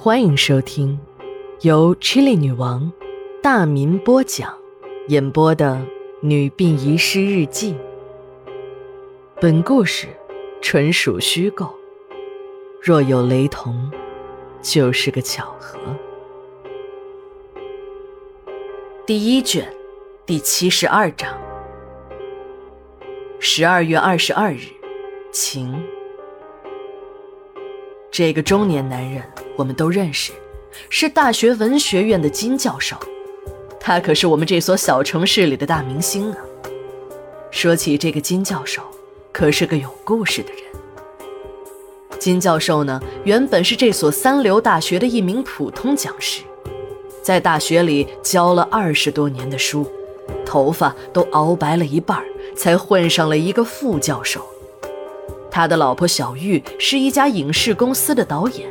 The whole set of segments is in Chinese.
欢迎收听由 Chili 女王大民播讲、演播的《女病遗失日记》。本故事纯属虚构，若有雷同，就是个巧合。第一卷第七十二章。十二月二十二日，晴。这个中年男人，我们都认识，是大学文学院的金教授。他可是我们这所小城市里的大明星啊。说起这个金教授，可是个有故事的人。金教授呢，原本是这所三流大学的一名普通讲师，在大学里教了二十多年的书，头发都熬白了一半，才混上了一个副教授。他的老婆小玉是一家影视公司的导演，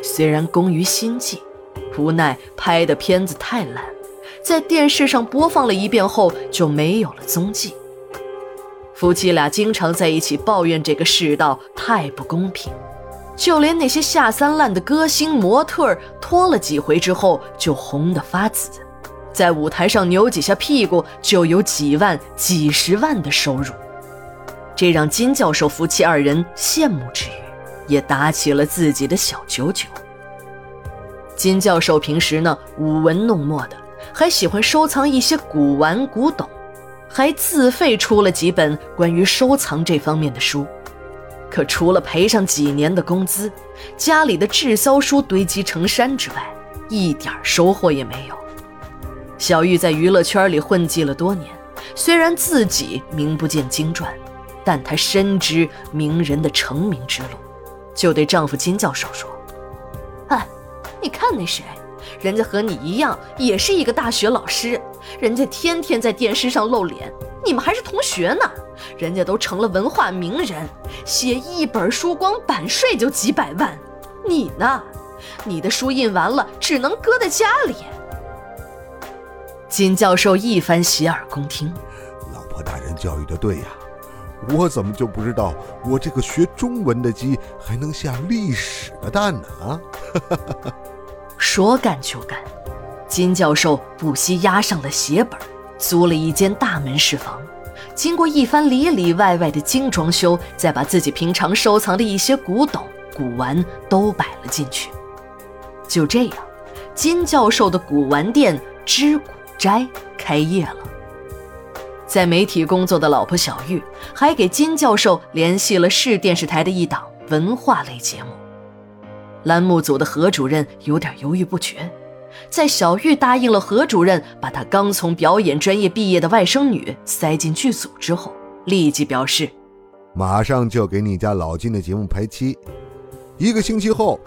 虽然工于心计，无奈拍的片子太烂，在电视上播放了一遍后就没有了踪迹。夫妻俩经常在一起抱怨这个世道太不公平，就连那些下三滥的歌星模特拖了几回之后就红得发紫，在舞台上扭几下屁股就有几万、几十万的收入。这让金教授夫妻二人羡慕之余，也打起了自己的小九九。金教授平时呢舞文弄墨的，还喜欢收藏一些古玩古董，还自费出了几本关于收藏这方面的书。可除了赔上几年的工资，家里的滞销书堆积成山之外，一点收获也没有。小玉在娱乐圈里混迹了多年，虽然自己名不见经传。但她深知名人的成名之路，就对丈夫金教授说：“哎，你看那谁，人家和你一样，也是一个大学老师，人家天天在电视上露脸，你们还是同学呢。人家都成了文化名人，写一本书光版税就几百万，你呢？你的书印完了，只能搁在家里。”金教授一番洗耳恭听，老婆大人教育的对呀。我怎么就不知道，我这个学中文的鸡还能下历史的蛋呢？啊！说干就干，金教授不惜押上了血本，租了一间大门市房，经过一番里里外外的精装修，再把自己平常收藏的一些古董、古玩都摆了进去。就这样，金教授的古玩店知古斋开业了。在媒体工作的老婆小玉，还给金教授联系了市电视台的一档文化类节目。栏目组的何主任有点犹豫不决，在小玉答应了何主任把她刚从表演专业毕业的外甥女塞进剧组之后，立即表示：“马上就给你家老金的节目排期，一个星期后，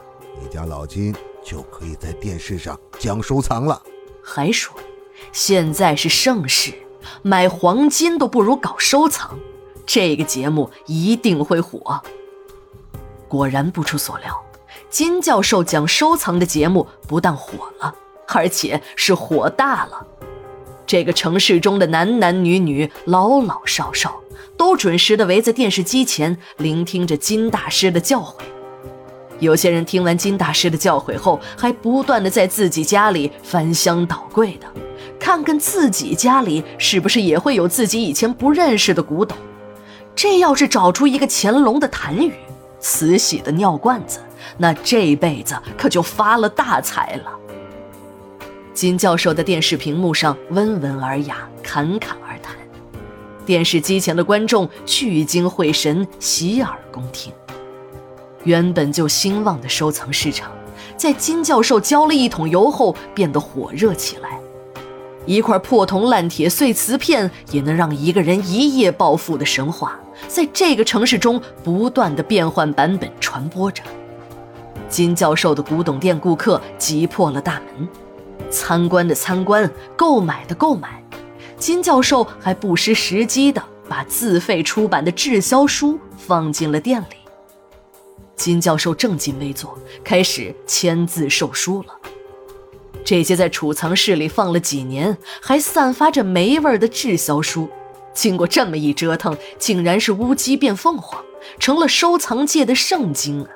你家老金就可以在电视上讲收藏了。”还说：“现在是盛世。”买黄金都不如搞收藏，这个节目一定会火。果然不出所料，金教授讲收藏的节目不但火了，而且是火大了。这个城市中的男男女女、老老少少，都准时的围在电视机前，聆听着金大师的教诲。有些人听完金大师的教诲后，还不断的在自己家里翻箱倒柜的。看看自己家里是不是也会有自己以前不认识的古董，这要是找出一个乾隆的痰盂、慈禧的尿罐子，那这辈子可就发了大财了。金教授的电视屏幕上温文尔雅、侃侃而谈，电视机前的观众聚精会神、洗耳恭听。原本就兴旺的收藏市场，在金教授浇了一桶油后变得火热起来。一块破铜烂铁碎瓷片也能让一个人一夜暴富的神话，在这个城市中不断的变换版本传播着。金教授的古董店顾客挤破了大门，参观的参观，购买的购买。金教授还不失时机的把自费出版的滞销书放进了店里。金教授正襟危坐，开始签字售书了。这些在储藏室里放了几年，还散发着霉味的滞销书，经过这么一折腾，竟然是乌鸡变凤凰，成了收藏界的圣经啊！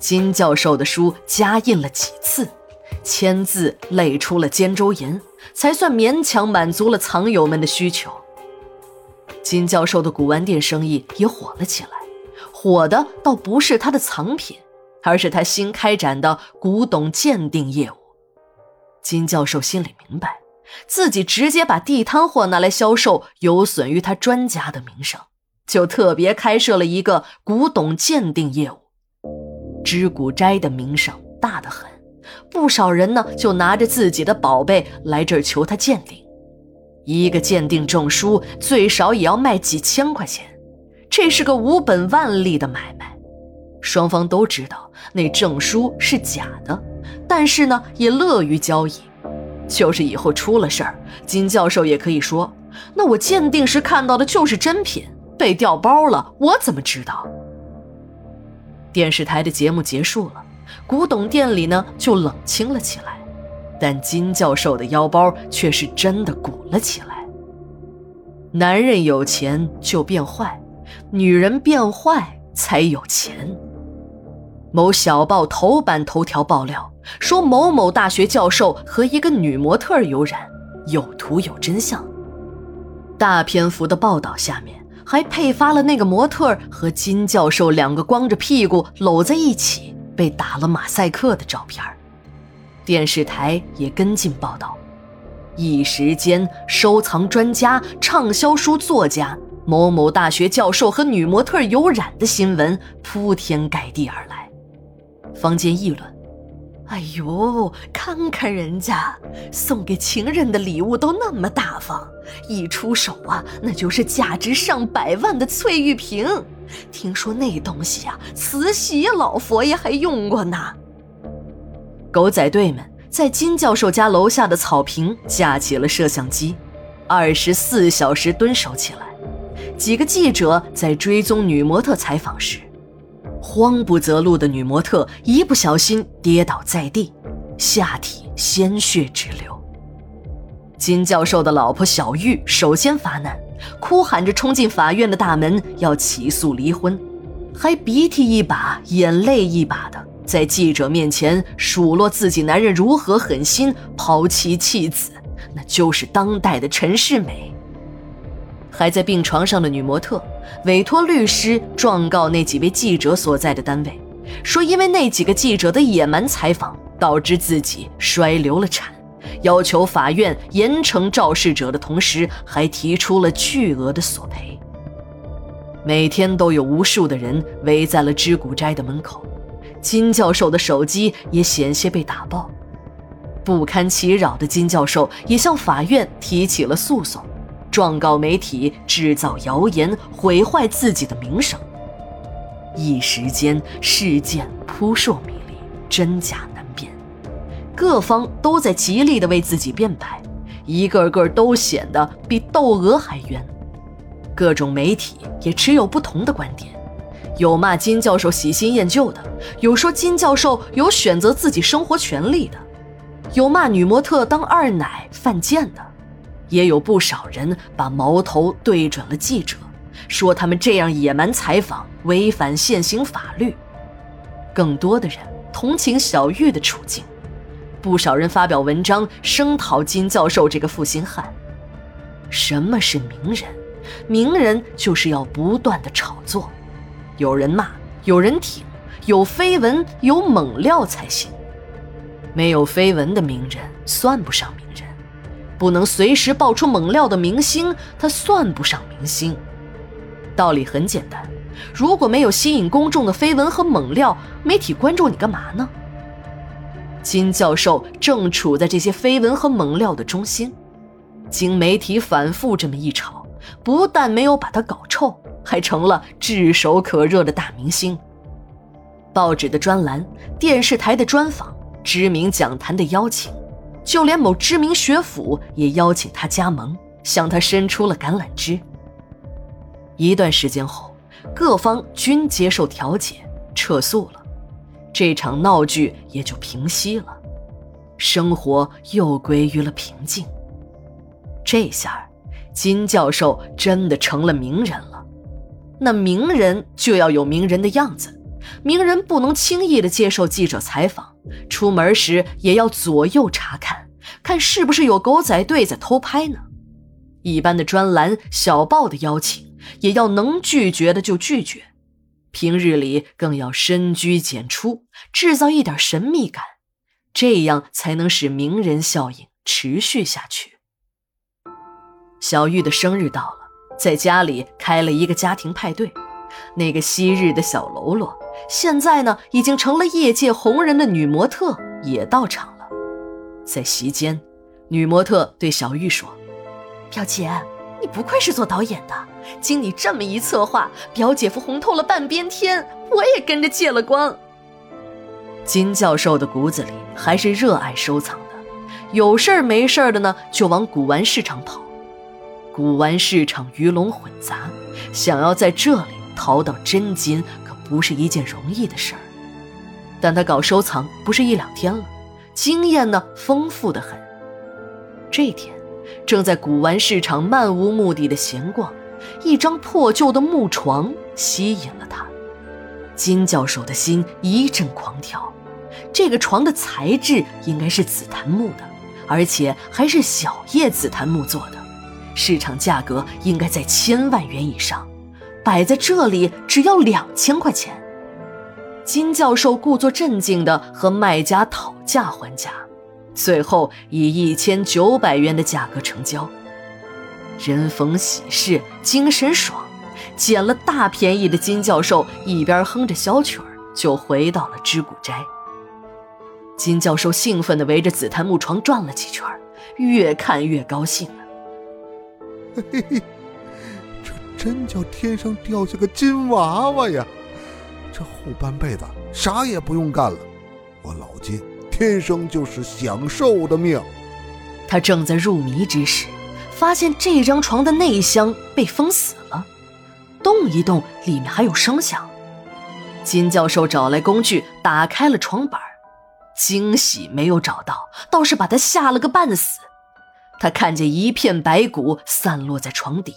金教授的书加印了几次，签字累出了肩周炎，才算勉强满足了藏友们的需求。金教授的古玩店生意也火了起来，火的倒不是他的藏品，而是他新开展的古董鉴定业务。金教授心里明白，自己直接把地摊货拿来销售，有损于他专家的名声，就特别开设了一个古董鉴定业务。知古斋的名声大得很，不少人呢就拿着自己的宝贝来这儿求他鉴定。一个鉴定证书最少也要卖几千块钱，这是个无本万利的买卖。双方都知道那证书是假的，但是呢也乐于交易。就是以后出了事儿，金教授也可以说：“那我鉴定时看到的就是真品，被调包了，我怎么知道？”电视台的节目结束了，古董店里呢就冷清了起来，但金教授的腰包却是真的鼓了起来。男人有钱就变坏，女人变坏才有钱。某小报头版头条爆料说，某某大学教授和一个女模特有染，有图有真相。大篇幅的报道下面。还配发了那个模特和金教授两个光着屁股搂在一起被打了马赛克的照片电视台也跟进报道，一时间收藏专家、畅销书作家、某某大学教授和女模特有染的新闻铺天盖地而来，坊间议论。哎呦，看看人家送给情人的礼物都那么大方，一出手啊，那就是价值上百万的翠玉瓶。听说那东西呀，慈禧老佛爷还用过呢。狗仔队们在金教授家楼下的草坪架起了摄像机，二十四小时蹲守起来。几个记者在追踪女模特采访时。慌不择路的女模特一不小心跌倒在地，下体鲜血直流。金教授的老婆小玉首先发难，哭喊着冲进法院的大门要起诉离婚，还鼻涕一把眼泪一把的在记者面前数落自己男人如何狠心抛妻弃子，那就是当代的陈世美。还在病床上的女模特委托律师状告那几位记者所在的单位，说因为那几个记者的野蛮采访导致自己摔流了产，要求法院严惩肇事者的同时，还提出了巨额的索赔。每天都有无数的人围在了知古斋的门口，金教授的手机也险些被打爆，不堪其扰的金教授也向法院提起了诉讼。状告媒体制造谣言，毁坏自己的名声。一时间，事件扑朔迷离，真假难辨，各方都在极力的为自己辩白，一个个都显得比窦娥还冤。各种媒体也持有不同的观点，有骂金教授喜新厌旧的，有说金教授有选择自己生活权利的，有骂女模特当二奶犯贱的。也有不少人把矛头对准了记者，说他们这样野蛮采访违反现行法律。更多的人同情小玉的处境，不少人发表文章声讨金教授这个负心汉。什么是名人？名人就是要不断的炒作，有人骂，有人挺，有绯闻，有猛料才行。没有绯闻的名人算不上名人。不能随时爆出猛料的明星，他算不上明星。道理很简单，如果没有吸引公众的绯闻和猛料，媒体关注你干嘛呢？金教授正处在这些绯闻和猛料的中心，经媒体反复这么一炒，不但没有把他搞臭，还成了炙手可热的大明星。报纸的专栏、电视台的专访、知名讲坛的邀请。就连某知名学府也邀请他加盟，向他伸出了橄榄枝。一段时间后，各方均接受调解，撤诉了，这场闹剧也就平息了，生活又归于了平静。这下，金教授真的成了名人了。那名人就要有名人的样子，名人不能轻易的接受记者采访，出门时也要左右查看，看是不是有狗仔队在偷拍呢。一般的专栏小报的邀请，也要能拒绝的就拒绝。平日里更要深居简出，制造一点神秘感，这样才能使名人效应持续下去。小玉的生日到了，在家里开了一个家庭派对。那个昔日的小喽啰，现在呢已经成了业界红人的女模特，也到场了。在席间，女模特对小玉说：“表姐，你不愧是做导演的，经你这么一策划，表姐夫红透了半边天，我也跟着借了光。”金教授的骨子里还是热爱收藏的，有事儿没事儿的呢，就往古玩市场跑。古玩市场鱼龙混杂，想要在这里淘到真金，不是一件容易的事儿。但他搞收藏不是一两天了，经验呢丰富的很。这天，正在古玩市场漫无目的的闲逛，一张破旧的木床吸引了他。金教授的心一阵狂跳，这个床的材质应该是紫檀木的，而且还是小叶紫檀木做的，市场价格应该在千万元以上，摆在这里只要两千块钱。金教授故作镇静地和卖家讨价还价，最后以一千九百元的价格成交。人逢喜事精神爽。捡了大便宜的金教授一边哼着小曲儿，就回到了知古斋。金教授兴奋地围着紫檀木床转了几圈，越看越高兴了。嘿嘿，真叫天上掉下个金娃娃呀！这后半辈子啥也不用干了，我老金天生就是享受的命。他正在入迷之时，发现这张床的内箱被封死了。动一动，里面还有声响。金教授找来工具，打开了床板惊喜没有找到，倒是把他吓了个半死。他看见一片白骨散落在床底，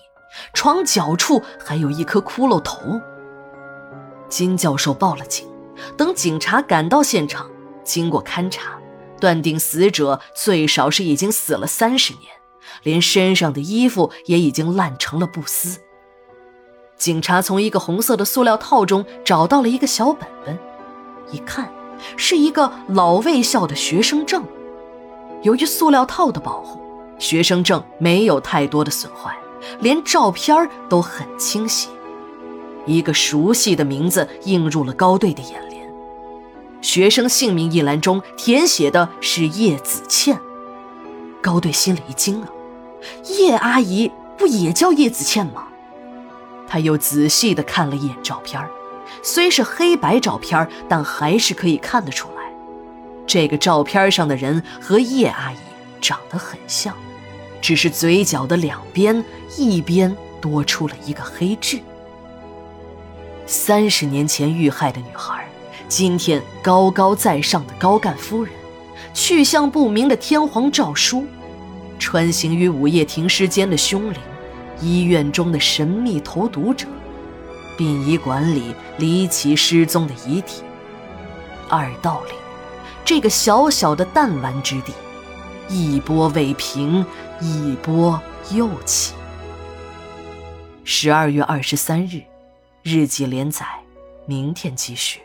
床角处还有一颗骷髅头。金教授报了警，等警察赶到现场，经过勘查，断定死者最少是已经死了三十年，连身上的衣服也已经烂成了布丝。警察从一个红色的塑料套中找到了一个小本本，一看，是一个老卫校的学生证。由于塑料套的保护，学生证没有太多的损坏，连照片都很清晰。一个熟悉的名字映入了高队的眼帘。学生姓名一栏中填写的是叶子倩。高队心里一惊啊，叶阿姨不也叫叶子倩吗？他又仔细地看了一眼照片，虽是黑白照片，但还是可以看得出来，这个照片上的人和叶阿姨长得很像，只是嘴角的两边一边多出了一个黑痣。三十年前遇害的女孩，今天高高在上的高干夫人，去向不明的天皇诏书，穿行于午夜停尸间的凶灵。医院中的神秘投毒者，殡仪馆里离奇失踪的遗体，二道岭这个小小的弹丸之地，一波未平，一波又起。十二月二十三日，日记连载，明天继续。